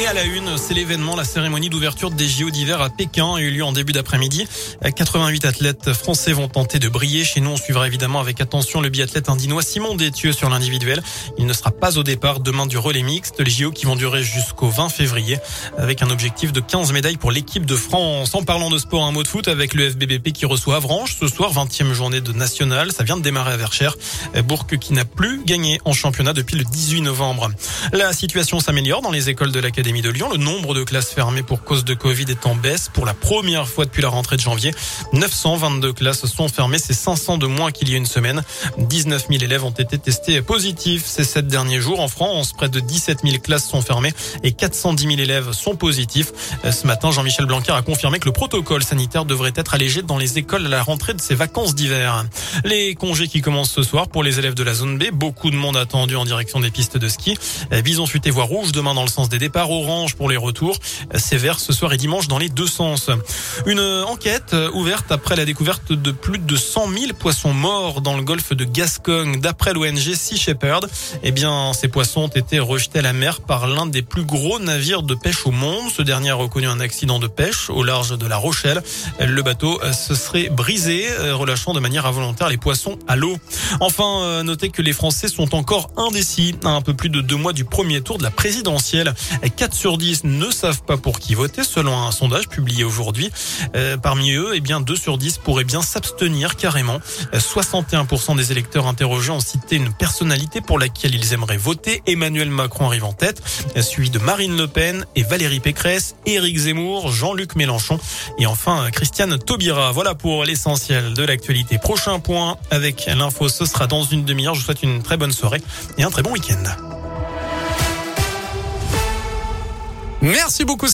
Et à la une, c'est l'événement, la cérémonie d'ouverture des JO d'hiver à Pékin a eu lieu en début d'après-midi. 88 athlètes français vont tenter de briller. Chez nous, on suivra évidemment avec attention le biathlète indinois Simon Détieux sur l'individuel. Il ne sera pas au départ demain du relais mixte, les JO qui vont durer jusqu'au 20 février avec un objectif de 15 médailles pour l'équipe de France. En parlant de sport, un mot de foot avec le FBBP qui reçoit Avranches ce soir, 20e journée de national. Ça vient de démarrer à Verchères. Bourg qui n'a plus gagné en championnat depuis le 18 novembre. La situation s'améliore dans les écoles de l'Académie Le nombre de classes fermées pour cause de Covid est en baisse pour la première fois depuis la rentrée de janvier. 922 classes sont fermées, c'est 500 de moins qu'il y a une semaine. 19 000 élèves ont été testés positifs ces sept derniers jours. En France, près de 17 000 classes sont fermées et 410 000 élèves sont positifs. Ce matin, Jean-Michel Blanquer a confirmé que le protocole sanitaire devrait être allégé dans les écoles à la rentrée de ces vacances d'hiver. Les congés qui commencent ce soir pour les élèves de la zone B. Beaucoup de monde attendu en direction des pistes de ski. Bison futé voie rouge demain dans le sens des départs orange pour les retours, sévère ce soir et dimanche dans les deux sens. Une enquête ouverte après la découverte de plus de 100 000 poissons morts dans le golfe de Gascogne. D'après l'ONG Sea Shepherd, eh bien, ces poissons ont été rejetés à la mer par l'un des plus gros navires de pêche au monde. Ce dernier a reconnu un accident de pêche au large de la Rochelle. Le bateau se serait brisé, relâchant de manière involontaire les poissons à l'eau. Enfin, notez que les Français sont encore indécis à un peu plus de deux mois du premier tour de la présidentielle. 4 sur 10 ne savent pas pour qui voter, selon un sondage publié aujourd'hui. Euh, parmi eux, eh bien, 2 sur 10 pourraient bien s'abstenir carrément. 61% des électeurs interrogés ont cité une personnalité pour laquelle ils aimeraient voter. Emmanuel Macron arrive en tête, suivi de Marine Le Pen et Valérie Pécresse, Éric Zemmour, Jean-Luc Mélenchon et enfin Christiane Taubira. Voilà pour l'essentiel de l'actualité. Prochain point avec l'info, ce sera dans une demi-heure. Je vous souhaite une très bonne soirée et un très bon week-end. Merci beaucoup.